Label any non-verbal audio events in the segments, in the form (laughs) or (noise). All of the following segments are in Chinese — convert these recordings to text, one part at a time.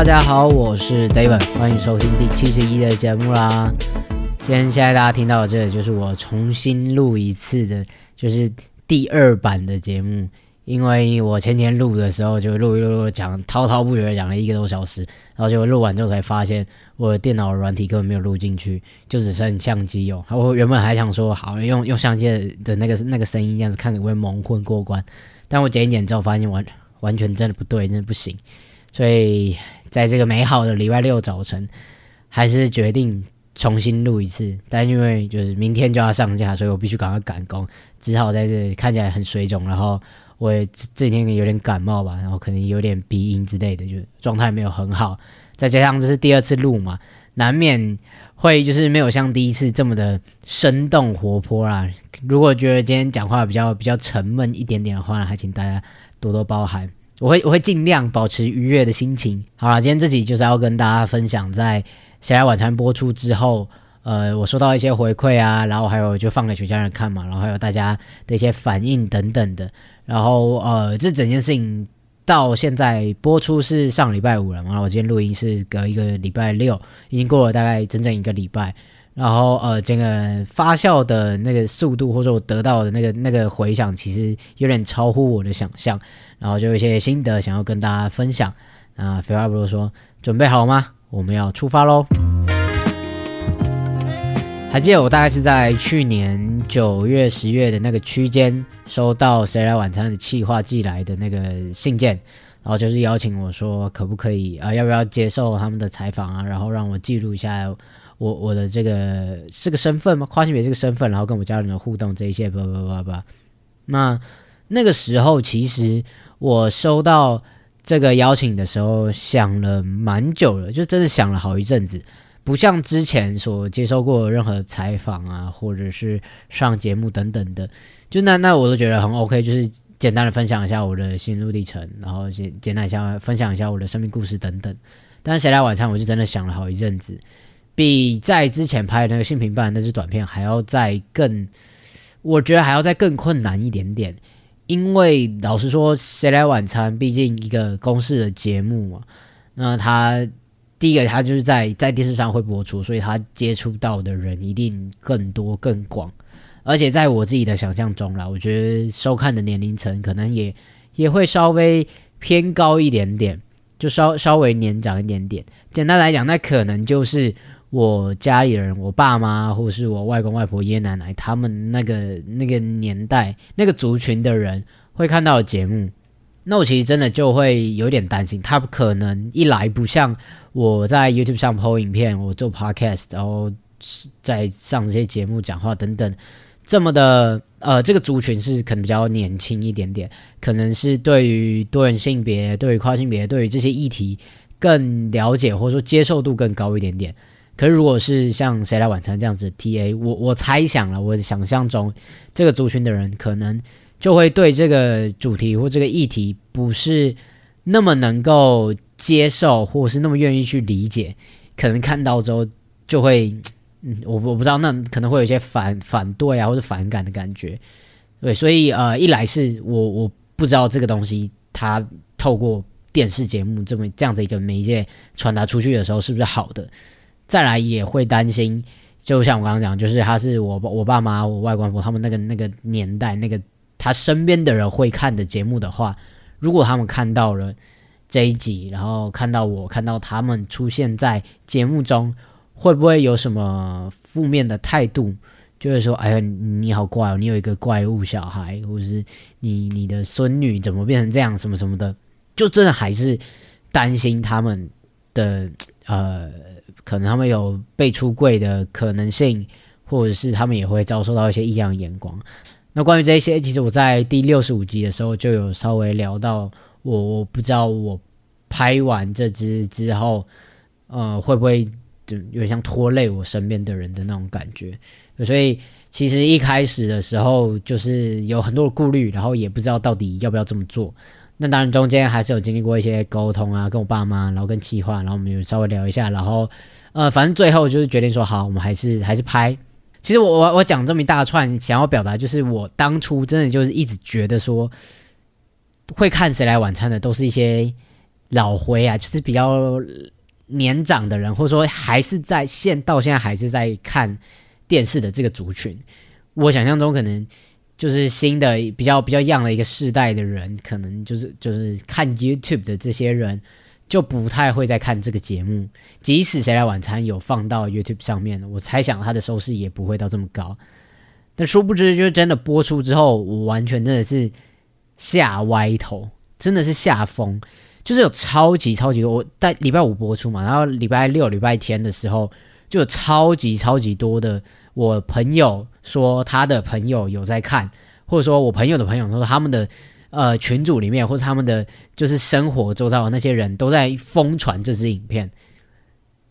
大家好，我是 David，欢迎收听第七十一的节目啦。今天现在大家听到的，这就是我重新录一次的，就是第二版的节目。因为我前天录的时候就录一录录讲滔滔不绝讲了一个多小时，然后结果录完之后才发现我的电脑软体根本没有录进去，就只剩相机有。我原本还想说好用用相机的那个那个声音这样子看会不会蒙混过关，但我剪一剪之后发现完完全真的不对，真的不行。所以在这个美好的礼拜六早晨，还是决定重新录一次。但因为就是明天就要上架，所以我必须赶快赶工，只好在这里看起来很水肿，然后。我这这几天有点感冒吧，然后可能有点鼻音之类的，就状态没有很好。再加上这是第二次录嘛，难免会就是没有像第一次这么的生动活泼啦。如果觉得今天讲话比较比较沉闷一点点的话，还请大家多多包涵。我会我会尽量保持愉悦的心情。好了，今天这集就是要跟大家分享，在《谁来晚餐》播出之后，呃，我收到一些回馈啊，然后还有就放给全家人看嘛，然后还有大家的一些反应等等的。然后呃，这整件事情到现在播出是上礼拜五了嘛？我今天录音是隔一个礼拜六，已经过了大概整整一个礼拜。然后呃，这个发酵的那个速度，或者我得到的那个那个回响，其实有点超乎我的想象。然后就有一些心得想要跟大家分享。那废话不多说，准备好吗？我们要出发喽！还记得我大概是在去年九月、十月的那个区间收到《谁来晚餐》的企划寄来的那个信件，然后就是邀请我说可不可以啊，要不要接受他们的采访啊，然后让我记录一下我我的这个是个身份吗？跨性别这个身份，然后跟我家人的互动这一些，叭叭叭叭。那那个时候其实我收到这个邀请的时候想了蛮久了，就真的想了好一阵子。不像之前所接受过任何采访啊，或者是上节目等等的，就那那我都觉得很 OK，就是简单的分享一下我的心路历程，然后简简单一下分享一下我的生命故事等等。但是谁来晚餐，我就真的想了好一阵子，比在之前拍的那个性平办那支短片还要再更，我觉得还要再更困难一点点，因为老实说，谁来晚餐毕竟一个公式的节目嘛，那他。第一个，他就是在在电视上会播出，所以他接触到的人一定更多更广，而且在我自己的想象中啦，我觉得收看的年龄层可能也也会稍微偏高一点点，就稍稍微年长一点点。简单来讲，那可能就是我家里人，我爸妈或是我外公外婆、爷爷奶奶他们那个那个年代那个族群的人会看到的节目。那我其实真的就会有点担心，他可能一来不像我在 YouTube 上 PO 影片，我做 Podcast，然后在上这些节目讲话等等，这么的呃，这个族群是可能比较年轻一点点，可能是对于多元性别、对于跨性别、对于这些议题更了解，或者说接受度更高一点点。可是如果是像谁来晚餐这样子 TA，我我猜想了，我想象中这个族群的人可能。就会对这个主题或这个议题不是那么能够接受，或是那么愿意去理解，可能看到之后就会，嗯，我我不知道，那可能会有一些反反对啊，或者反感的感觉。对，所以呃，一来是我我不知道这个东西它透过电视节目这么这样的一个媒介传达出去的时候是不是好的，再来也会担心，就像我刚刚讲，就是他是我我爸妈、我外公婆他们那个那个年代那个。他身边的人会看的节目的话，如果他们看到了这一集，然后看到我看到他们出现在节目中，会不会有什么负面的态度？就是说，哎呀，你好怪哦，你有一个怪物小孩，或者是你你的孙女怎么变成这样，什么什么的，就真的还是担心他们的呃，可能他们有被出柜的可能性，或者是他们也会遭受到一些异样眼光。那关于这些，其实我在第六十五集的时候就有稍微聊到，我我不知道我拍完这支之后，呃，会不会就有点像拖累我身边的人的那种感觉。所以其实一开始的时候就是有很多的顾虑，然后也不知道到底要不要这么做。那当然中间还是有经历过一些沟通啊，跟我爸妈，然后跟企划，然后我们有稍微聊一下，然后呃，反正最后就是决定说好，我们还是还是拍。其实我我我讲这么一大串，想要表达就是我当初真的就是一直觉得说，会看谁来晚餐的都是一些老灰啊，就是比较年长的人，或者说还是在现到现在还是在看电视的这个族群。我想象中可能就是新的比较比较样的一个世代的人，可能就是就是看 YouTube 的这些人。就不太会再看这个节目，即使谁来晚餐有放到 YouTube 上面，我猜想它的收视也不会到这么高。但殊不知，就是真的播出之后，我完全真的是吓歪头，真的是吓疯。就是有超级超级多，我在礼拜五播出嘛，然后礼拜六、礼拜天的时候，就有超级超级多的我朋友说他的朋友有在看，或者说我朋友的朋友说他们的。呃，群组里面或者他们的就是生活周遭的那些人都在疯传这支影片，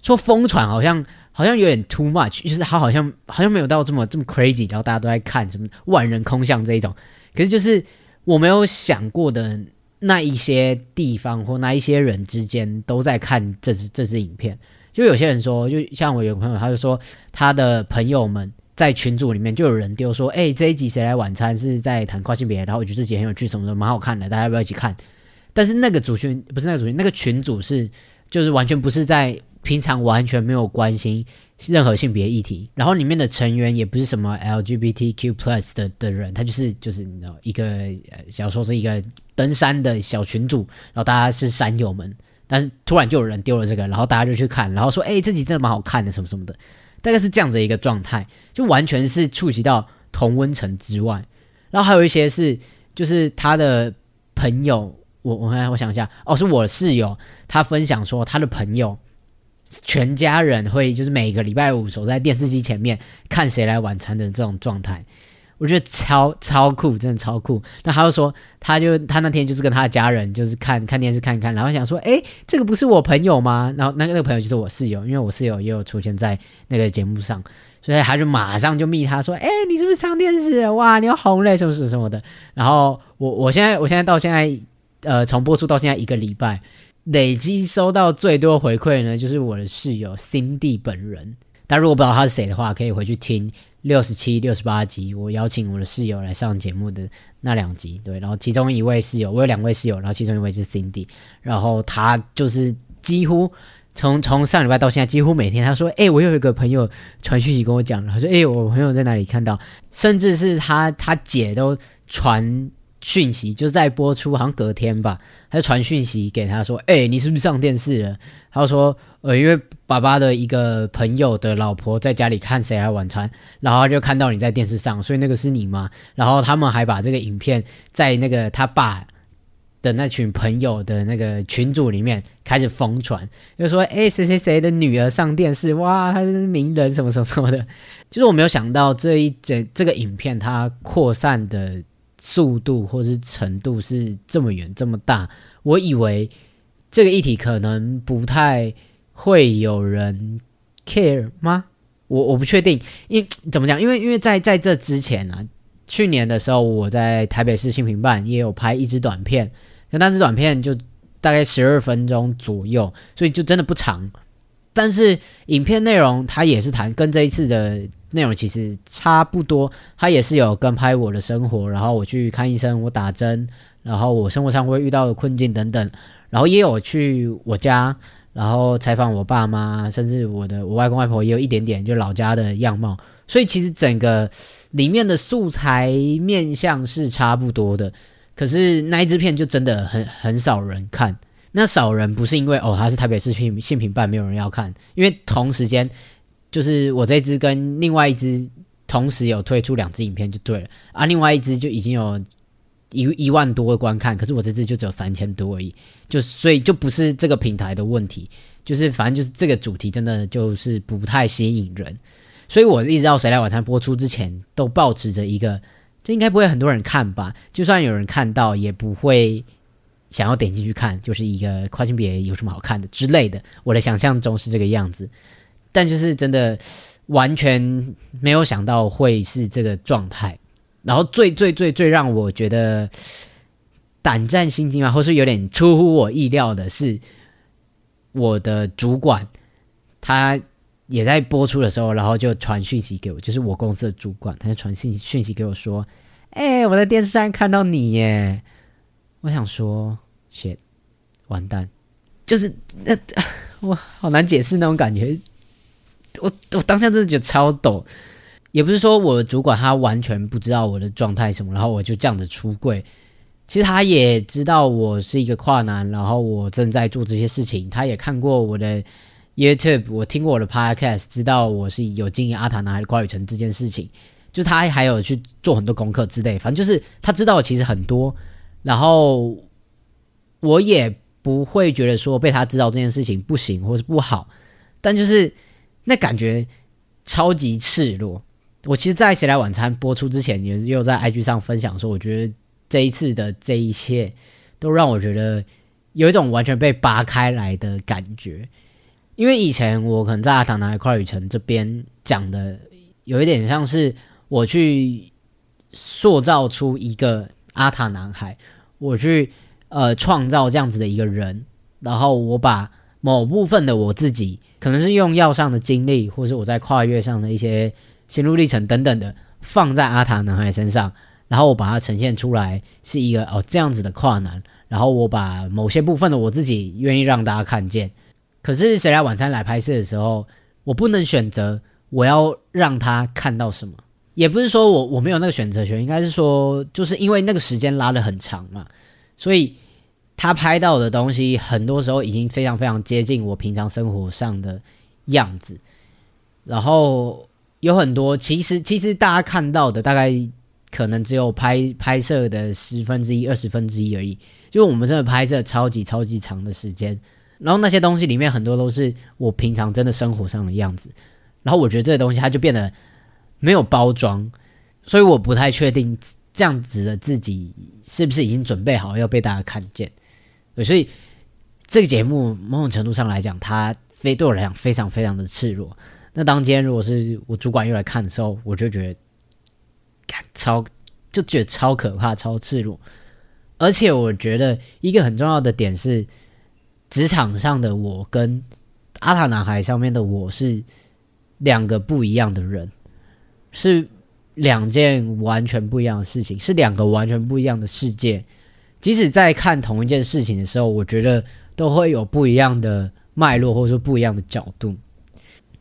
说疯传好像好像有点 too much，就是他好像好像没有到这么这么 crazy，然后大家都在看什么万人空巷这一种，可是就是我没有想过的那一些地方或那一些人之间都在看这支这支影片，就有些人说，就像我有个朋友，他就说他的朋友们。在群组里面就有人丢说：“哎，这一集谁来晚餐是在谈跨性别，然后我觉得这集很有趣，什么的蛮好看的，大家要不要一起看？”但是那个主群不是那个主群，那个群主是就是完全不是在平常完全没有关心任何性别议题，然后里面的成员也不是什么 LGBTQ plus 的的人，他就是就是你知道一个呃小说是一个登山的小群组，然后大家是山友们，但是突然就有人丢了这个，然后大家就去看，然后说：“哎，这集真的蛮好看的，什么什么的。”大概是这样子一个状态，就完全是触及到同温层之外，然后还有一些是就是他的朋友，我我我想一下，哦，是我室友，他分享说他的朋友全家人会就是每个礼拜五守在电视机前面看谁来晚餐的这种状态。我觉得超超酷，真的超酷。那他就说，他就他那天就是跟他的家人就是看看电视看看，然后想说，哎，这个不是我朋友吗？然后那个那个朋友就是我室友，因为我室友也有出现在那个节目上，所以他就马上就密他说，哎，你是不是上电视？哇，你要红嘞，什么什么什么的。然后我我现在我现在到现在，呃，从播出到现在一个礼拜，累积收到最多回馈呢，就是我的室友 Cindy 本人。但如果不知道他是谁的话，可以回去听。六十七、六十八集，我邀请我的室友来上节目的那两集，对，然后其中一位室友，我有两位室友，然后其中一位是 Cindy，然后他就是几乎从从上礼拜到现在，几乎每天他说，哎，我有一个朋友传讯息跟我讲，他说，哎，我朋友在哪里看到，甚至是他他姐都传。讯息就在播出，好像隔天吧，他就传讯息给他说：“哎，你是不是上电视了？”他说：“呃，因为爸爸的一个朋友的老婆在家里看《谁来晚餐》，然后就看到你在电视上，所以那个是你吗？”然后他们还把这个影片在那个他爸的那群朋友的那个群组里面开始疯传，就说：“哎，谁谁谁的女儿上电视，哇，他是名人，什么什么什么的。”就是我没有想到这一整这个影片它扩散的。速度或是程度是这么远这么大，我以为这个议题可能不太会有人 care 吗？我我不确定，因怎么讲？因为因为在在这之前啊，去年的时候我在台北市新平办也有拍一支短片，那那支短片就大概十二分钟左右，所以就真的不长。但是影片内容它也是谈跟这一次的。内容其实差不多，他也是有跟拍我的生活，然后我去看医生，我打针，然后我生活上会遇到的困境等等，然后也有去我家，然后采访我爸妈，甚至我的我外公外婆也有一点点就老家的样貌，所以其实整个里面的素材面向是差不多的，可是那一支片就真的很很少人看，那少人不是因为哦他是台北市性性平办没有人要看，因为同时间。就是我这支跟另外一支同时有推出两支影片就对了啊，另外一支就已经有一一万多个观看，可是我这支就只有三千多而已，就所以就不是这个平台的问题，就是反正就是这个主题真的就是不太吸引人，所以我一直到《谁来晚餐》播出之前都保持着一个，这应该不会很多人看吧？就算有人看到，也不会想要点进去看，就是一个跨性别有什么好看的之类的。我的想象中是这个样子。但就是真的完全没有想到会是这个状态，然后最最最最让我觉得胆战心惊啊，或是有点出乎我意料的是，我的主管他也在播出的时候，然后就传讯息给我，就是我公司的主管，他就传信讯息给我说：“哎，我在电视上看到你耶。”我想说，shit，完蛋，(laughs) 就是 (laughs) 那我好难解释那种感觉。我我当下真的觉得超抖，也不是说我主管他完全不知道我的状态什么，然后我就这样子出柜。其实他也知道我是一个跨男，然后我正在做这些事情。他也看过我的 YouTube，我听过我的 Podcast，知道我是有经营阿塔男孩的跨旅程这件事情。就他还有去做很多功课之类，反正就是他知道其实很多。然后我也不会觉得说被他知道这件事情不行或是不好，但就是那感觉超级赤裸。我其实，在《谁来晚餐》播出之前，也又在 IG 上分享说，我觉得。这一次的这一切，都让我觉得有一种完全被扒开来的感觉。因为以前我可能在阿唐男孩跨旅程这边讲的，有一点像是我去塑造出一个阿塔男孩，我去呃创造这样子的一个人，然后我把某部分的我自己，可能是用药上的经历，或是我在跨越上的一些心路历程等等的，放在阿塔男孩身上。然后我把它呈现出来是一个哦这样子的跨男，然后我把某些部分的我自己愿意让大家看见。可是谁来晚餐来拍摄的时候，我不能选择我要让他看到什么，也不是说我我没有那个选择权，应该是说就是因为那个时间拉的很长嘛，所以他拍到的东西很多时候已经非常非常接近我平常生活上的样子，然后有很多其实其实大家看到的大概。可能只有拍拍摄的十分之一、二十分之一而已。就我们真的拍摄超级超级长的时间，然后那些东西里面很多都是我平常真的生活上的样子。然后我觉得这个东西它就变得没有包装，所以我不太确定这样子的自己是不是已经准备好要被大家看见。所以这个节目某种程度上来讲，它非对我来讲非常非常的赤裸。那当今天如果是我主管又来看的时候，我就觉得。超就觉得超可怕、超赤裸，而且我觉得一个很重要的点是，职场上的我跟阿塔男孩上面的我是两个不一样的人，是两件完全不一样的事情，是两个完全不一样的世界。即使在看同一件事情的时候，我觉得都会有不一样的脉络，或者说不一样的角度。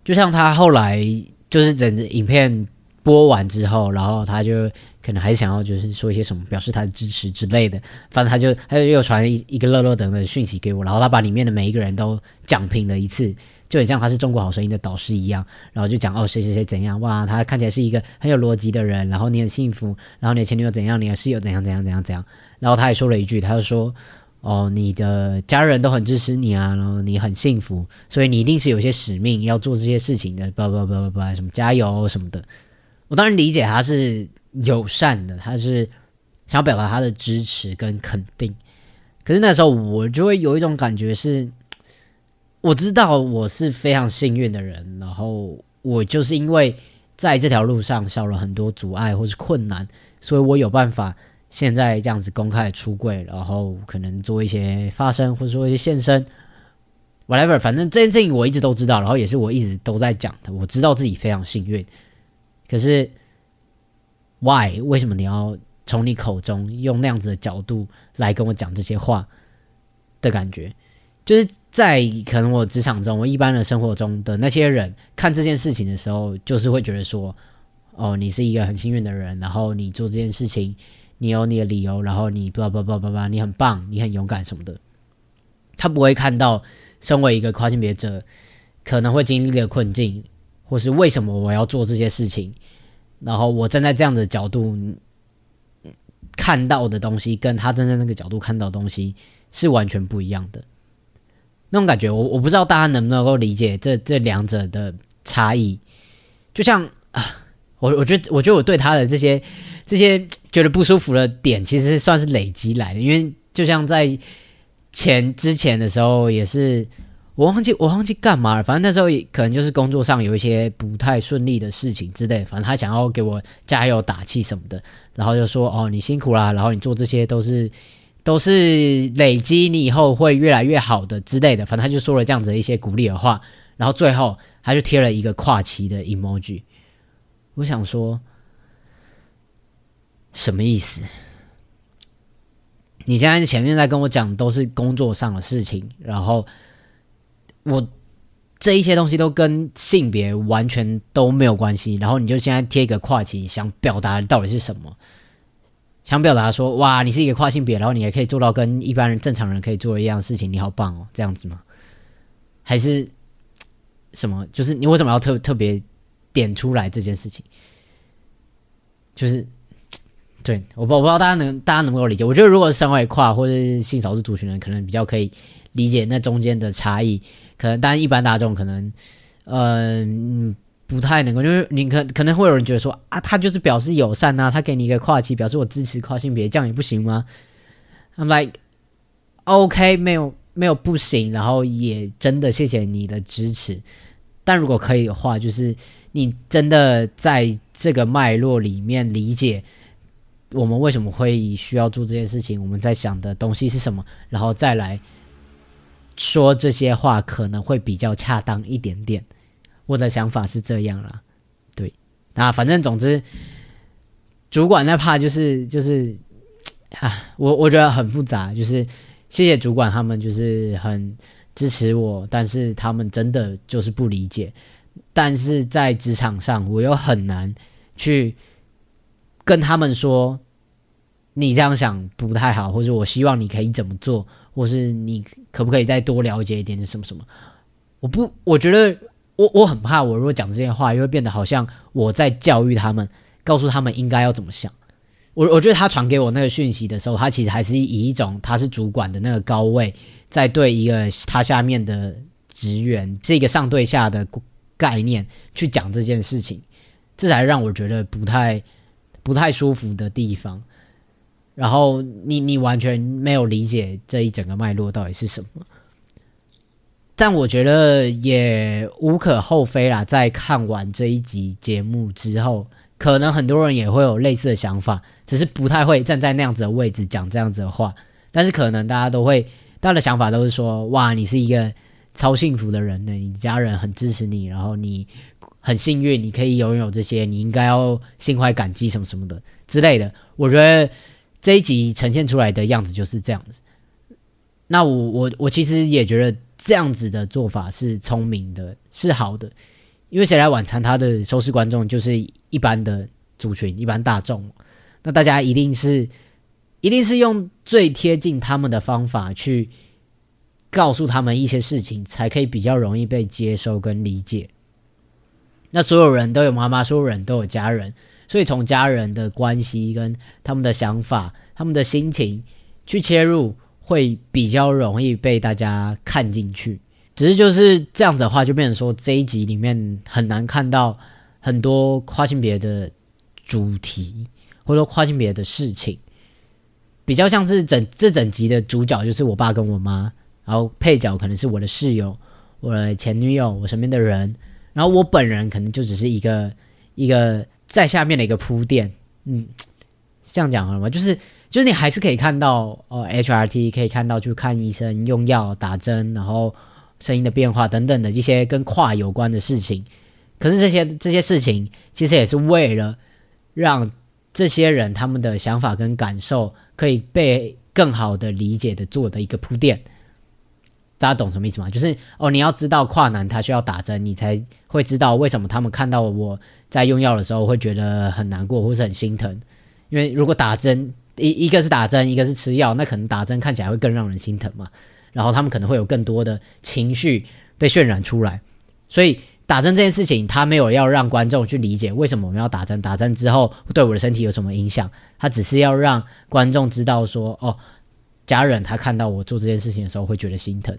就像他后来就是整个影片。播完之后，然后他就可能还想要就是说一些什么表示他的支持之类的，反正他就他就又传一一个乐乐等的讯息给我，然后他把里面的每一个人都讲评了一次，就很像他是中国好声音的导师一样，然后就讲哦谁谁谁怎样哇，他看起来是一个很有逻辑的人，然后你很幸福，然后你的前女友怎样，你的室友怎样怎样怎样怎样，然后他也说了一句，他就说哦你的家人都很支持你啊，然后你很幸福，所以你一定是有些使命要做这些事情的，不不不不不什么加油什么的。我当然理解他是友善的，他是想表达他的支持跟肯定。可是那时候我就会有一种感觉是，我知道我是非常幸运的人，然后我就是因为在这条路上少了很多阻碍或是困难，所以我有办法现在这样子公开出柜，然后可能做一些发声或者说一些现身，whatever，反正这件事情我一直都知道，然后也是我一直都在讲的。我知道自己非常幸运。可是，why？为什么你要从你口中用那样子的角度来跟我讲这些话的感觉？就是在可能我职场中，我一般的生活中的那些人看这件事情的时候，就是会觉得说：“哦，你是一个很幸运的人，然后你做这件事情，你有你的理由，然后你不不不不不，你很棒，你很勇敢什么的。”他不会看到身为一个跨性别者可能会经历的困境。或是为什么我要做这些事情？然后我站在这样的角度看到的东西，跟他站在那个角度看到的东西是完全不一样的。那种感觉，我我不知道大家能不能够理解这这两者的差异。就像啊，我我觉得，我觉得我对他的这些这些觉得不舒服的点，其实算是累积来的。因为就像在前之前的时候，也是。我忘记我忘记干嘛了，反正那时候可能就是工作上有一些不太顺利的事情之类，反正他想要给我加油打气什么的，然后就说哦你辛苦啦，然后你做这些都是都是累积你以后会越来越好的之类的，反正他就说了这样子的一些鼓励的话，然后最后他就贴了一个跨旗的 emoji，我想说什么意思？你现在前面在跟我讲都是工作上的事情，然后我这一些东西都跟性别完全都没有关系，然后你就现在贴一个跨旗，想表达到底是什么？想表达说，哇，你是一个跨性别，然后你也可以做到跟一般人正常人可以做的一样事情，你好棒哦，这样子吗？还是什么？就是你为什么要特特别点出来这件事情？就是。对，我不我不知道大家能大家能够理解？我觉得如果是身为跨或者是性少数族群人，可能比较可以理解那中间的差异。可能，但一般大众可能，嗯，不太能够，就是你可可能会有人觉得说啊，他就是表示友善呐，他给你一个跨期，表示我支持跨性别，这样也不行吗？I'm like OK，没有没有不行，然后也真的谢谢你的支持。但如果可以的话，就是你真的在这个脉络里面理解。我们为什么会需要做这件事情？我们在想的东西是什么？然后再来说这些话，可能会比较恰当一点点。我的想法是这样啦，对。那反正总之，主管那怕就是就是啊，我我觉得很复杂。就是谢谢主管，他们就是很支持我，但是他们真的就是不理解。但是在职场上，我又很难去。跟他们说，你这样想不太好，或者我希望你可以怎么做，或是你可不可以再多了解一点什么什么？我不，我觉得我我很怕，我如果讲这些话，又会变得好像我在教育他们，告诉他们应该要怎么想。我我觉得他传给我那个讯息的时候，他其实还是以一种他是主管的那个高位，在对一个他下面的职员，是一个上对下的概念去讲这件事情，这才让我觉得不太。不太舒服的地方，然后你你完全没有理解这一整个脉络到底是什么，但我觉得也无可厚非啦。在看完这一集节目之后，可能很多人也会有类似的想法，只是不太会站在那样子的位置讲这样子的话。但是可能大家都会，大家的想法都是说：哇，你是一个超幸福的人呢，你家人很支持你，然后你。很幸运，你可以拥有这些，你应该要心怀感激，什么什么的之类的。我觉得这一集呈现出来的样子就是这样子。那我我我其实也觉得这样子的做法是聪明的，是好的。因为谁来晚餐，他的收视观众就是一般的族群，一般大众。那大家一定是一定是用最贴近他们的方法去告诉他们一些事情，才可以比较容易被接收跟理解。那所有人都有妈妈，所有人都有家人，所以从家人的关系跟他们的想法、他们的心情去切入，会比较容易被大家看进去。只是就是这样子的话，就变成说这一集里面很难看到很多跨性别的主题，或者说跨性别的事情，比较像是整这整集的主角就是我爸跟我妈，然后配角可能是我的室友、我的前女友、我身边的人。然后我本人可能就只是一个一个在下面的一个铺垫，嗯，这样讲好了吗？就是就是你还是可以看到哦，HRT 可以看到去看医生、用药、打针，然后声音的变化等等的一些跟跨有关的事情。可是这些这些事情其实也是为了让这些人他们的想法跟感受可以被更好的理解的做的一个铺垫。大家懂什么意思吗？就是哦，你要知道跨男他需要打针，你才会知道为什么他们看到我在用药的时候会觉得很难过或是很心疼。因为如果打针一一个是打针，一个是吃药，那可能打针看起来会更让人心疼嘛。然后他们可能会有更多的情绪被渲染出来。所以打针这件事情，他没有要让观众去理解为什么我们要打针，打针之后对我的身体有什么影响。他只是要让观众知道说，哦，家人他看到我做这件事情的时候会觉得心疼。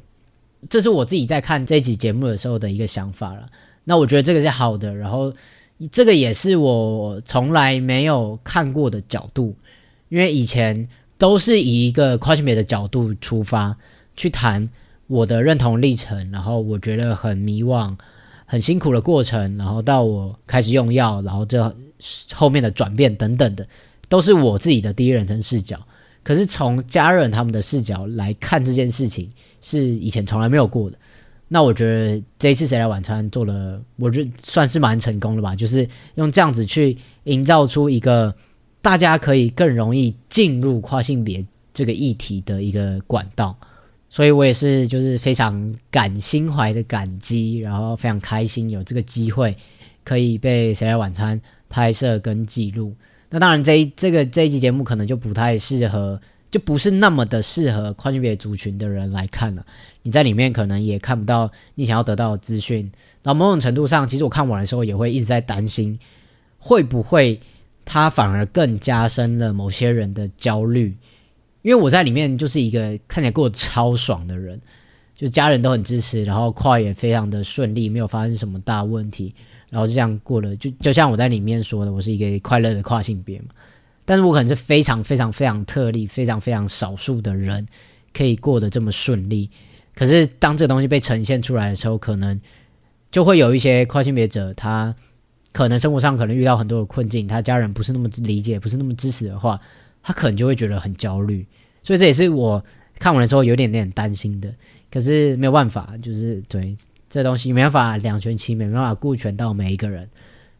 这是我自己在看这集节目的时候的一个想法了。那我觉得这个是好的，然后这个也是我从来没有看过的角度，因为以前都是以一个跨性别的角度出发去谈我的认同历程，然后我觉得很迷惘、很辛苦的过程，然后到我开始用药，然后这后面的转变等等的，都是我自己的第一人称视角。可是从家人他们的视角来看这件事情。是以前从来没有过的，那我觉得这一次谁来晚餐做了，我觉得算是蛮成功的吧。就是用这样子去营造出一个大家可以更容易进入跨性别这个议题的一个管道。所以我也是就是非常感心怀的感激，然后非常开心有这个机会可以被《谁来晚餐》拍摄跟记录。那当然，这一这个这一集节目可能就不太适合，就不是那么的适合跨性别族群的人来看了。你在里面可能也看不到你想要得到的资讯。然后某种程度上，其实我看完的时候也会一直在担心，会不会它反而更加深了某些人的焦虑。因为我在里面就是一个看起来过得超爽的人，就家人都很支持，然后跨也非常的顺利，没有发生什么大问题，然后就这样过了。就就像我在里面说的，我是一个快乐的跨性别嘛。但是我可能是非常非常非常特例，非常非常少数的人可以过得这么顺利。可是当这个东西被呈现出来的时候，可能就会有一些跨性别者，他可能生活上可能遇到很多的困境，他家人不是那么理解，不是那么支持的话。他可能就会觉得很焦虑，所以这也是我看完的时候有点点担心的。可是没有办法，就是对这东西没办法两全其美，没办法顾全到每一个人。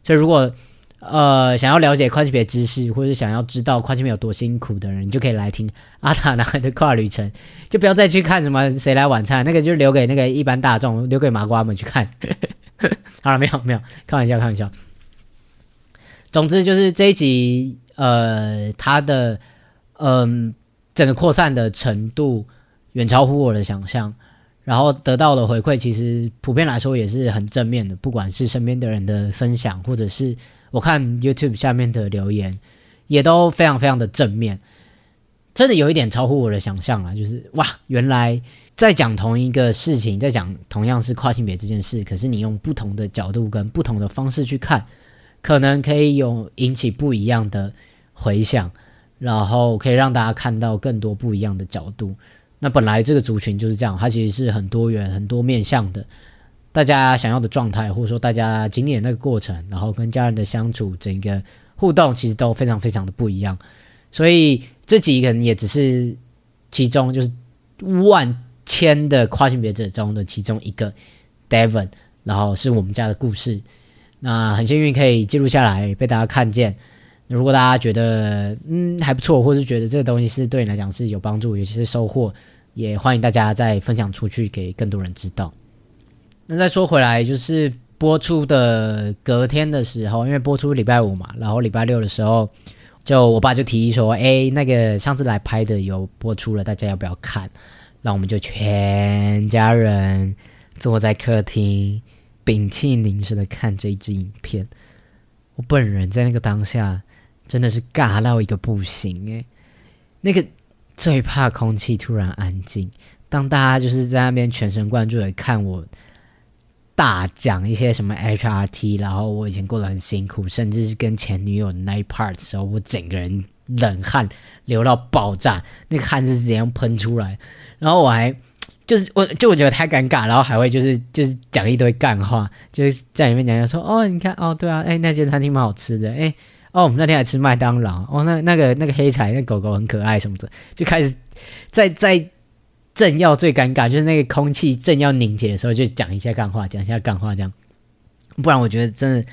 所以如果呃想要了解跨性别知识，或者想要知道跨性别有多辛苦的人，你就可以来听阿塔男孩的跨旅程，就不要再去看什么谁来晚餐，那个就留给那个一般大众，留给麻瓜们去看。好了，没有没有，开玩笑开玩笑。总之就是这一集。呃，它的嗯，整个扩散的程度远超乎我的想象，然后得到的回馈其实普遍来说也是很正面的，不管是身边的人的分享，或者是我看 YouTube 下面的留言，也都非常非常的正面，真的有一点超乎我的想象啊！就是哇，原来在讲同一个事情，在讲同样是跨性别这件事，可是你用不同的角度跟不同的方式去看，可能可以有引起不一样的。回想，然后可以让大家看到更多不一样的角度。那本来这个族群就是这样，它其实是很多元、很多面向的。大家想要的状态，或者说大家经历的那个过程，然后跟家人的相处，整个互动，其实都非常非常的不一样。所以这几个人也只是其中，就是万千的跨性别者中的其中一个 Devon，然后是我们家的故事。那很幸运可以记录下来，被大家看见。如果大家觉得嗯还不错，或是觉得这个东西是对你来讲是有帮助，尤其是收获，也欢迎大家再分享出去给更多人知道。那再说回来，就是播出的隔天的时候，因为播出礼拜五嘛，然后礼拜六的时候，就我爸就提议说：“哎，那个上次来拍的有播出了，大家要不要看？”那我们就全家人坐在客厅，屏气凝神的看这一支影片。我本人在那个当下。真的是尬到一个不行诶，那个最怕空气突然安静，当大家就是在那边全神贯注的看我大讲一些什么 HRT，然后我以前过得很辛苦，甚至是跟前女友那一 part 的时候，我整个人冷汗流到爆炸，那个汗是怎样喷出来，然后我还就是我就我觉得太尴尬，然后还会就是就是讲一堆干话，就是在里面讲讲说哦，你看哦，对啊，哎，那间餐厅蛮好吃的，哎。哦，我们那天还吃麦当劳。哦，那那个那个黑柴那狗狗很可爱什么的，就开始在在正要最尴尬，就是那个空气正要凝结的时候，就讲一下干话，讲一下干话这样。不然我觉得真的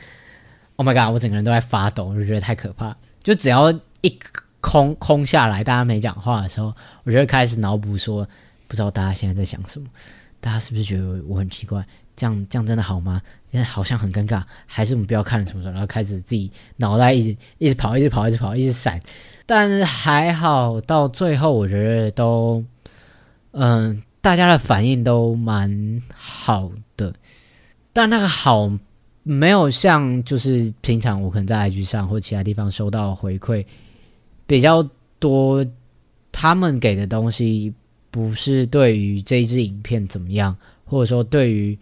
，Oh my god，我整个人都在发抖，我就觉得太可怕。就只要一空空下来，大家没讲话的时候，我就会开始脑补说，不知道大家现在在想什么，大家是不是觉得我很奇怪？这样这样真的好吗？现在好像很尴尬，还是我们不要看了什么什么，然后开始自己脑袋一直一直跑，一直跑，一直跑，一直闪。但还好，到最后我觉得都，嗯，大家的反应都蛮好的。但那个好没有像就是平常我可能在 IG 上或其他地方收到回馈比较多，他们给的东西不是对于这支影片怎么样，或者说对于。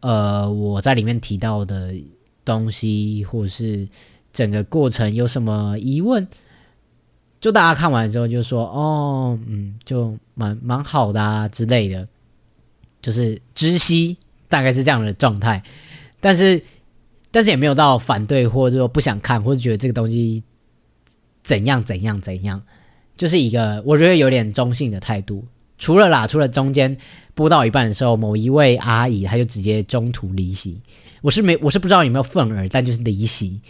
呃，我在里面提到的东西，或者是整个过程有什么疑问，就大家看完之后就说：“哦，嗯，就蛮蛮好的啊之类的。”就是知悉，大概是这样的状态。但是，但是也没有到反对，或者说不想看，或者觉得这个东西怎样怎样怎样，就是一个我觉得有点中性的态度。除了啦，除了中间播到一半的时候，某一位阿姨她就直接中途离席。我是没，我是不知道有没有愤而，但就是离席，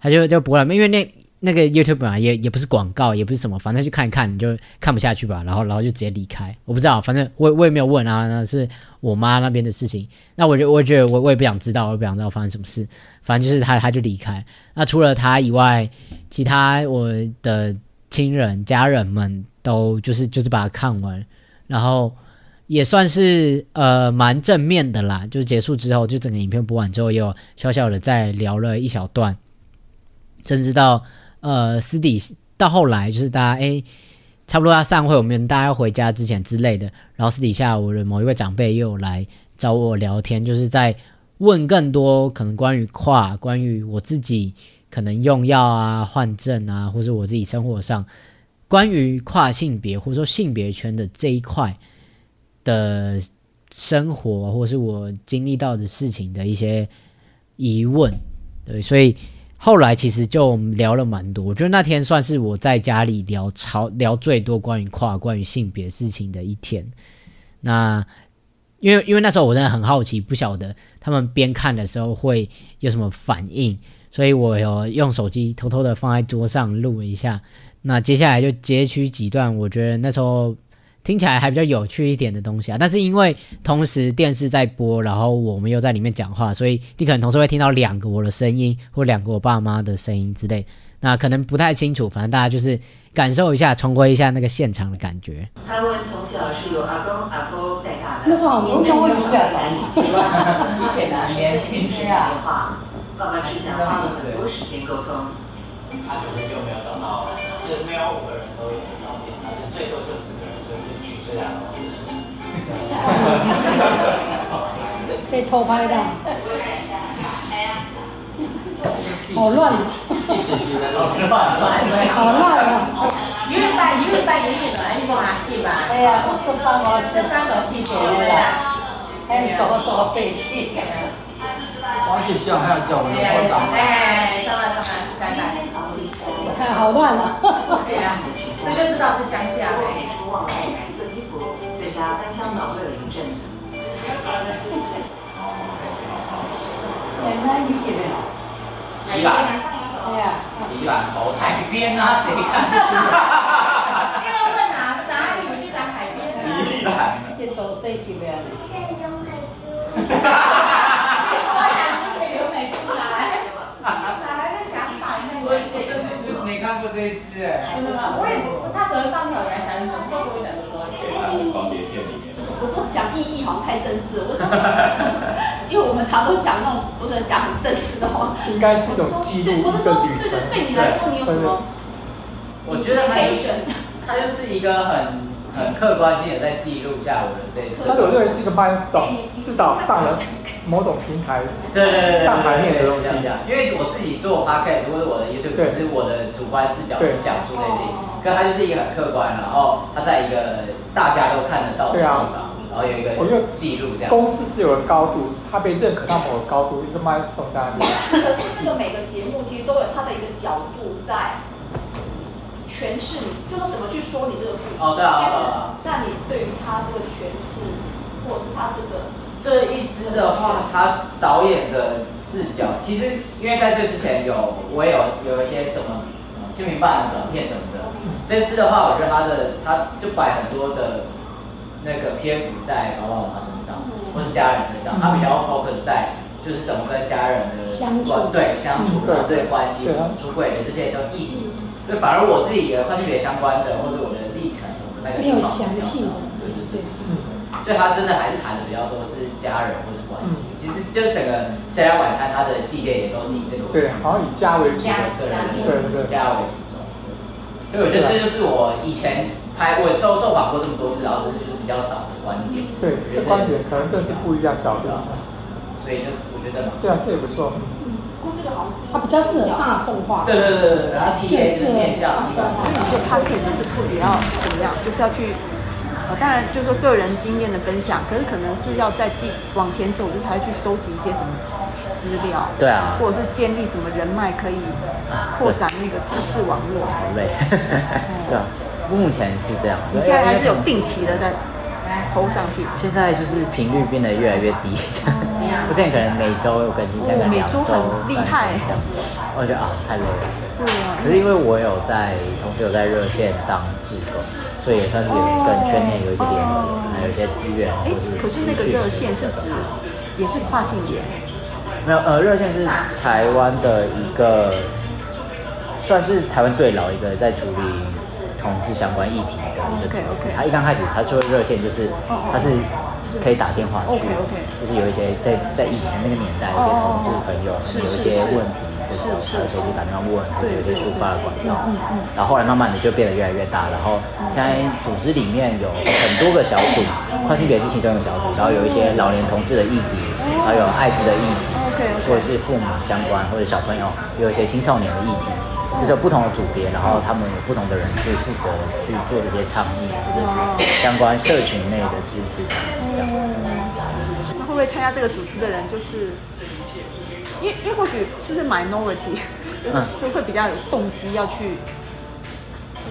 她就就播了。因为那那个 YouTube 嘛，也也不是广告，也不是什么，反正去看一看，你就看不下去吧，然后然后就直接离开。我不知道，反正我我也没有问啊，那是我妈那边的事情。那我就我觉得我我也不想知道，我也不想知道发生什么事。反正就是他他就离开。那除了他以外，其他我的亲人家人们都就是就是把它看完，然后也算是呃蛮正面的啦。就是结束之后，就整个影片播完之后，又小小的再聊了一小段，甚至到。呃，私底到后来就是大家哎，差不多要散会，我们大家要回家之前之类的。然后私底下我的某一位长辈又来找我聊天，就是在问更多可能关于跨、关于我自己可能用药啊、换证啊，或是我自己生活上关于跨性别或者说性别圈的这一块的生活，或是我经历到的事情的一些疑问。对，所以。后来其实就聊了蛮多，我觉得那天算是我在家里聊超聊最多关于跨、关于性别事情的一天。那因为因为那时候我真的很好奇，不晓得他们边看的时候会有什么反应，所以我有用手机偷偷的放在桌上录了一下。那接下来就截取几段，我觉得那时候。听起来还比较有趣一点的东西啊，但是因为同时电视在播，然后我们又在里面讲话，所以你可能同时会听到两个我的声音或两个我爸妈的声音之类，那可能不太清楚。反正大家就是感受一下，重回一下那个现场的感觉。他们从小是由阿公阿婆带大的，那时候好年轻啊，而且呢，年轻时的话，爸爸之前花了很多时间沟通，他可能就没有找到，就是没有五个人都有照片，他就最多就。(laughs) 被偷拍的，好乱啊！好乱啊！因为拜因为拜爷爷来一个垃圾吧。哎呀，多多还要叫我们科长。哎，好乱啊！对呀，这就知道是乡下。蓝色衣服，在家翻箱倒柜了一阵子。宜兰，宜兰跑海边啊，谁看得出？(laughs) 要问哪哪里？我就讲海边。宜兰。这多细节啊！我想出留美出来，哪来的想法？我我真的就没看过这一只哎。不是吗？我也不，他只会放条来想什么？会不会讲的说？光碟片里面。我说太正式，我说，(laughs) 因为我们常都讲那种不能讲很正式的话。应该是一种记录一个旅程。对你来说，你有什么？我觉得它它就是一个很很客观性的在记录下我的这。但是我认为是一个 milestone，至少上了某种平台。对对对上台面的东西。因为我自己做 podcast 或者我的 YouTube，只是我的主观视角讲述这些，可它就是一个很客观，然后它在一个大家都看得到的地方。然后有一个记录，这样公司是有个高度，它被认可到某个高度，一个 milestone 在那里。可是这个每个节目其实都有它的一个角度在诠释你，就说怎么去说你这个故事。哦，对啊。那你对于他这个诠释，或者是他这个这一支的话，他导演的视角，其实因为在这之前有我也有有一些什么什么新民办的短片什么的，这支的话，我觉得他的他就摆很多的。那个篇幅在爸爸妈妈身上，或是家人身上，他比较 focus 在就是怎么跟家人的相处，对相处的这些关系，出柜的这些都议题。就反而我自己的跨性别相关的，或者我的历程什么的那个没有详细的，对对对，嗯，所以他真的还是谈的比较多是家人或是关系。其实就整个《谁来晚餐》它的系列也都是以这个对，好像以家为主，对对对，家为主。所以我觉得这就是我以前拍我受受访过这么多次，然后就是。比较少的观点，对，这观点可能这是不一样角度，所以就我觉得，对啊，这也不错。嗯，不过这个好像是它比较适合大众化，对对对对对，然后体验是面向大众化。那你做 p a c k a g e 是不是也要怎么样？就是要去，呃，当然就是说个人经验的分享，可是可能是要再继往前走，就是还要去收集一些什么资料，对啊，或者是建立什么人脉，可以扩展那个知识网络。好累，(laughs) 对啊，目前是这样。你现在还是有定期的在。投上去？现在就是频率变得越来越低，这样。我之前可能每周有更新，现在可能两周、哦每周很厉害我觉得啊太累了。对啊，可是因为我有在，同时有在热线当志工，所以也算是有跟圈内有一些连接，还有一些资源哎或者，可是那个热线是指也是跨性别，没有呃，热线是台湾的一个，算是台湾最老一个在处理同志相关议题的一个组织。OK，OK。它一刚开始他说热线就是哦哦。它是可以打电话去就是有一些在在以前那个年代，有些同志朋友有一些问题的时候，他可以去打电话问，或者有一些抒发的管道。嗯嗯。然后后来慢慢的就变得越来越大，然后现在组织里面有很多个小组，跨性别是其中一个小组，然后有一些老年同志的议题，还有艾滋的议题。或者是父母相关，或者小朋友有一些青少年的议题，就是有不同的组别，然后他们有不同的人去负责去做这些倡议，或者是相关社群内的支持这样。那会不会参加这个组织的人就是，因为因为或许是不是 minority，就是嗯就会比较有动机要去，就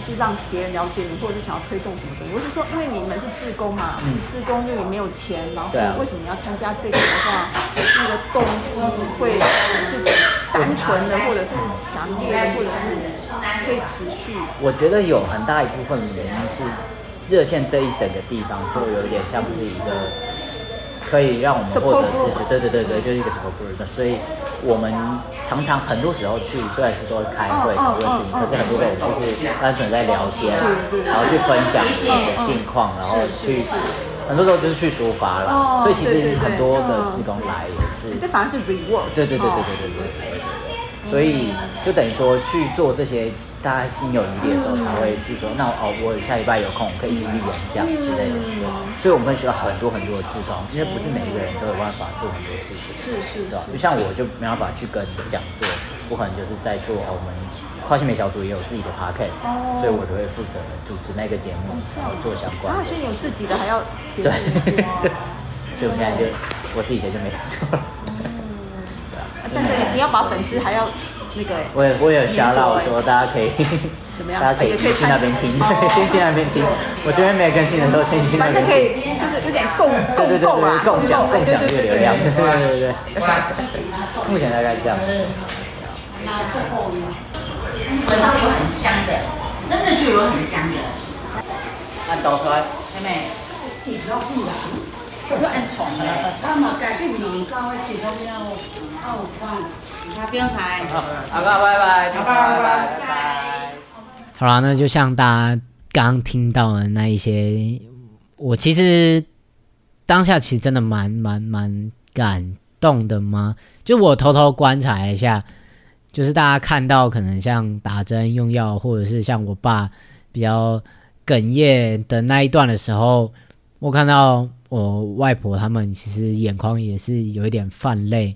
是让别人了解你，或者是想要推动什么东西。我是说，因为你们是志工嘛，嗯志工又也没有钱，然后为什么要参加这个的话，那个动机会是单纯的，或者是强烈的，或者是可以持续。我觉得有很大一部分原因是热线这一整个地方就有点像是一个可以让我们获得支持，对对对对，就是一个 support group，所以我们常常很多时候去，虽然是说开会讨论事情，可是很多时候就是单纯在聊天，然后去分享自己的近况，然后去很多时候就是去抒发哦了，所以其实很多的嗯志工来也是这反而是 reward。对对对对哦对对对对。所以就等于说去做这些，大家心有余力的时候，才会去说，那哦，我下礼拜有空，我可以一起去演讲之类的。对，所以我们会需要很多很多的志工，因为不是每一个人都有办法做很多事情。是是对吧？就像我就没办法去跟讲座，我可能就是在做哦我们跨性别小组也有自己的 podcast，、哦所以我就会负责主持那个节目，然后做相关啊，的所。以你有自己的，还要写对 (laughs) 所以我现在就我自己的就没在做了。但是你要把粉丝还要那个欸我也我也有瞎唠说大家可以 (laughs) 怎么样大家可以也可以去那边听，先去那边听。我这边没有更新的都先去那边反正可以听。就是有点共共购啊，共享共享这个流量，对对对。目前大概这样。最后闻到有很香的，真的就有很香的。按倒出来。妹妹，几条不然，我说按宠的。他嘛改变年高的其中要要放，他不用裁。好，阿哥拜拜，拜拜拜拜。好啦，那就像大家刚刚听到的那一些，我其实当下其实真的蛮蛮蛮感动的吗？就我偷偷观察一下，就是大家看到可能像打针用药，或者是像我爸比较哽咽的那一段的时候，我看到我外婆他们其实眼眶也是有一点泛泪。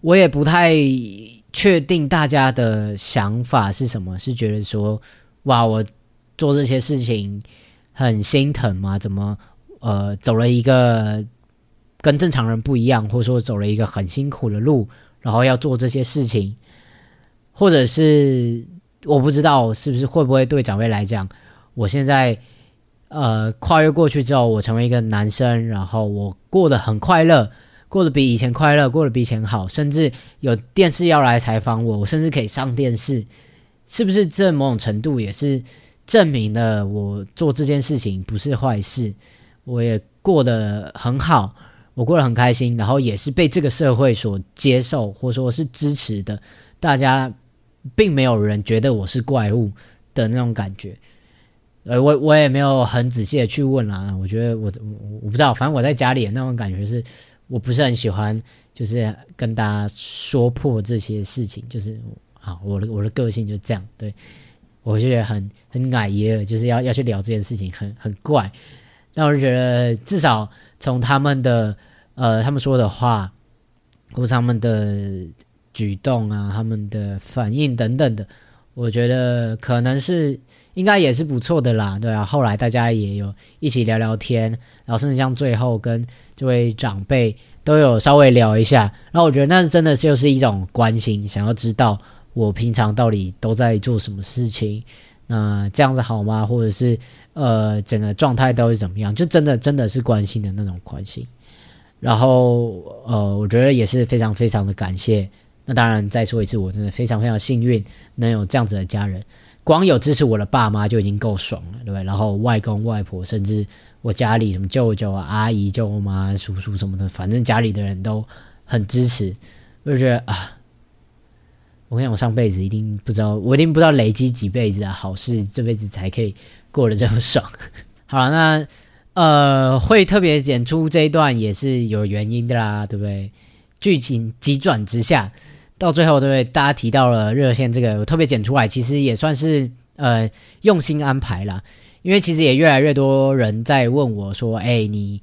我也不太确定大家的想法是什么，是觉得说，哇，我做这些事情很心疼吗？怎么呃走了一个跟正常人不一样，或者说走了一个很辛苦的路，然后要做这些事情，或者是我不知道是不是会不会对长辈来讲，我现在呃跨越过去之后，我成为一个男生，然后我过得很快乐。过得比以前快乐，过得比以前好，甚至有电视要来采访我，我甚至可以上电视，是不是这某种程度也是证明了我做这件事情不是坏事？我也过得很好，我过得很开心，然后也是被这个社会所接受，或者说是支持的，大家并没有人觉得我是怪物的那种感觉。呃，我我也没有很仔细的去问啦，我觉得我我我不知道，反正我在家里的那种感觉是。我不是很喜欢，就是跟大家说破这些事情，就是好，我的我的个性就这样，对我就觉得很很矮耶，就是要要去聊这件事情，很很怪。但我就觉得，至少从他们的呃他们说的话，或是他们的举动啊，他们的反应等等的，我觉得可能是应该也是不错的啦，对啊。后来大家也有一起聊聊天，然后甚至像最后跟这位长辈都有稍微聊一下，然后我觉得那真的就是一种关心，想要知道我平常到底都在做什么事情，那这样子好吗？或者是呃整个状态都是怎么样？就真的真的是关心的那种关心。然后呃，我觉得也是非常非常的感谢。那当然再说一次，我真的非常非常幸运能有这样子的家人。光有支持我的爸妈就已经够爽了，对不对？然后外公外婆，甚至我家里什么舅舅啊、阿姨、舅妈、叔叔什么的，反正家里的人都很支持，我就觉得啊，我跟你讲，我上辈子一定不知道，我一定不知道累积几辈子的好事，这辈子才可以过得这么爽。(laughs) 好了，那呃，会特别剪出这一段也是有原因的啦，对不对？剧情急转直下。到最后，对不对？大家提到了热线这个，我特别剪出来，其实也算是呃用心安排啦。因为其实也越来越多人在问我说：“哎，你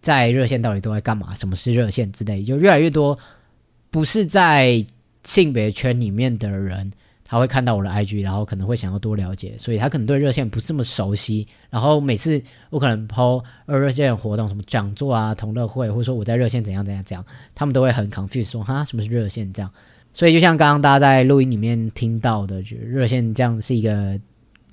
在热线到底都在干嘛？什么是热线之类？”就越来越多不是在性别圈里面的人，他会看到我的 IG，然后可能会想要多了解，所以他可能对热线不是这么熟悉。然后每次我可能抛二热线活动，什么讲座啊、同乐会，或者说我在热线怎样怎样怎样，他们都会很 confuse 说：“哈，什么是热线？”这样。所以，就像刚刚大家在录音里面听到的，就热线这样是一个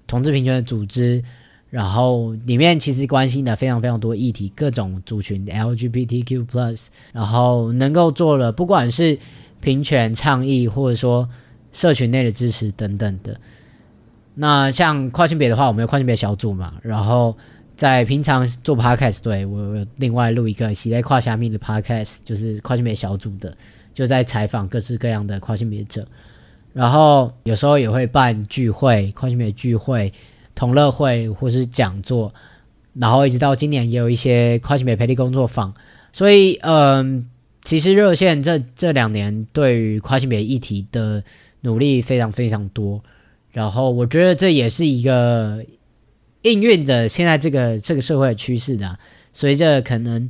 同志平权的组织，然后里面其实关心的非常非常多议题，各种族群 LGBTQ+，plus，然后能够做了不管是平权倡议，或者说社群内的支持等等的。那像跨性别的话，我们有跨性别小组嘛，然后在平常做 podcast，对我另外录一个喜在跨虾米的 podcast，就是跨性别小组的。就在采访各式各样的跨性别者，然后有时候也会办聚会、跨性别聚会、同乐会或是讲座，然后一直到今年也有一些跨性别培力工作坊。所以，嗯，其实热线这这两年对于跨性别议题的努力非常非常多。然后，我觉得这也是一个应运着现在这个这个社会的趋势的，随着可能。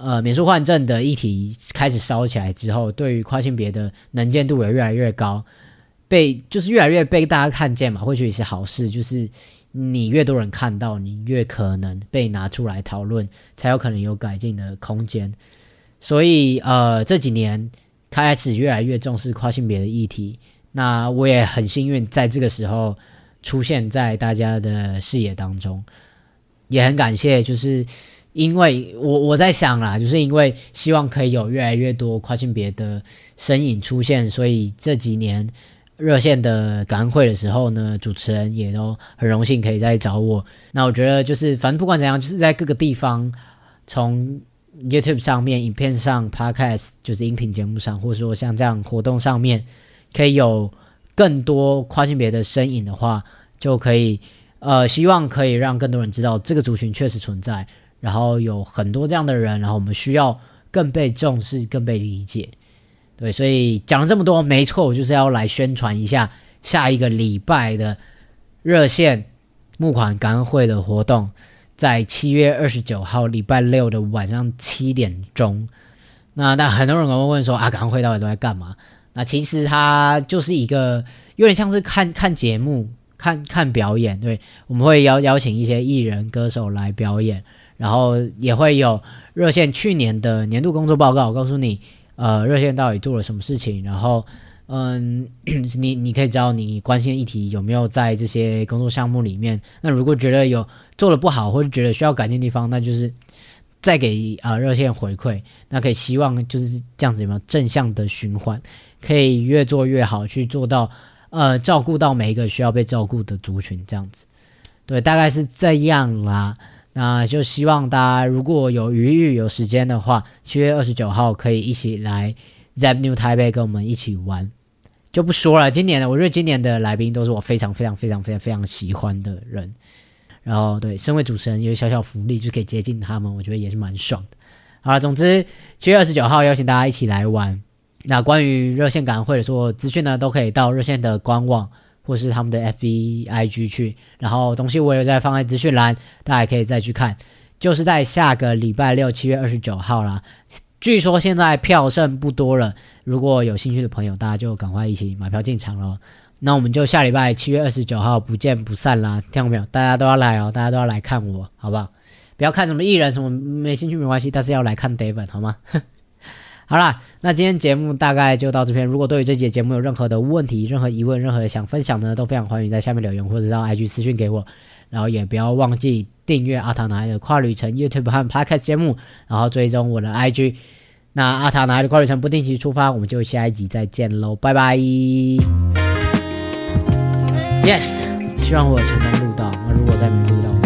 呃，免诉换证的议题开始烧起来之后，对于跨性别的能见度也越来越高，被就是越来越被大家看见嘛，或许也是好事。就是你越多人看到，你越可能被拿出来讨论，才有可能有改进的空间。所以，呃，这几年开始越来越重视跨性别的议题。那我也很幸运在这个时候出现在大家的视野当中，也很感谢，就是。因为我我在想啦，就是因为希望可以有越来越多跨性别的身影出现，所以这几年热线的感恩会的时候呢，主持人也都很荣幸可以再找我。那我觉得就是反正不管怎样，就是在各个地方，从 YouTube 上面、影片上、Podcast 就是音频节目上，或者说像这样活动上面，可以有更多跨性别的身影的话，就可以呃，希望可以让更多人知道这个族群确实存在。然后有很多这样的人，然后我们需要更被重视、更被理解。对，所以讲了这么多，没错，我就是要来宣传一下下一个礼拜的热线募款感恩会的活动，在七月二十九号礼拜六的晚上七点钟。那那很多人可能会问说啊，感恩会到底都在干嘛？啊其实它就是一个有点像是看看节目、看看表演。对，我们会邀邀请一些艺人、歌手来表演。然后也会有热线去年的年度工作报告，告诉你，呃，热线到底做了什么事情。然后，嗯，你你可以知道你关心的议题有没有在这些工作项目里面。那如果觉得有做的不好，或者觉得需要改进地方，那就是再给啊热线回馈。那可以希望就是这样子有没有正向的循环，可以越做越好，去做到呃照顾到每一个需要被照顾的族群，这样子。对，大概是这样啦。那就希望大家如果有余裕、有时间的话，七月二十九号可以一起来 Zep New 台北跟我们一起玩。就不说了，今年的我觉得今年的来宾都是我非常非常非常非常非常喜欢的人。然后对，身为主持人有小小福利就可以接近他们，我觉得也是蛮爽的。好了，总之七月二十九号邀请大家一起来玩。那关于热线感恩会的所有资讯呢，都可以到热线的官网。或是他们的 F B I G 去，然后东西我也在放在资讯栏，大家可以再去看。就是在下个礼拜六，七月二十九号啦。据说现在票剩不多了，如果有兴趣的朋友，大家就赶快一起买票进场喽。那我们就下礼拜七月二十九号不见不散啦，听到没有？大家都要来哦，大家都要来看我，好不好？不要看什么艺人什么没兴趣没关系，但是要来看 David 好吗？(laughs) 好啦，那今天节目大概就到这边。如果对于这节节目有任何的问题、任何疑问、任何想分享的，都非常欢迎在下面留言或者到 IG 私讯给我。然后也不要忘记订阅阿塔拿的跨旅程 YouTube 和 Podcast 节目，然后追踪我的 IG。那阿塔拿的跨旅程不定期出发，我们就下一集再见喽，拜拜。Yes，希望我有成功录到。那如果再没录到。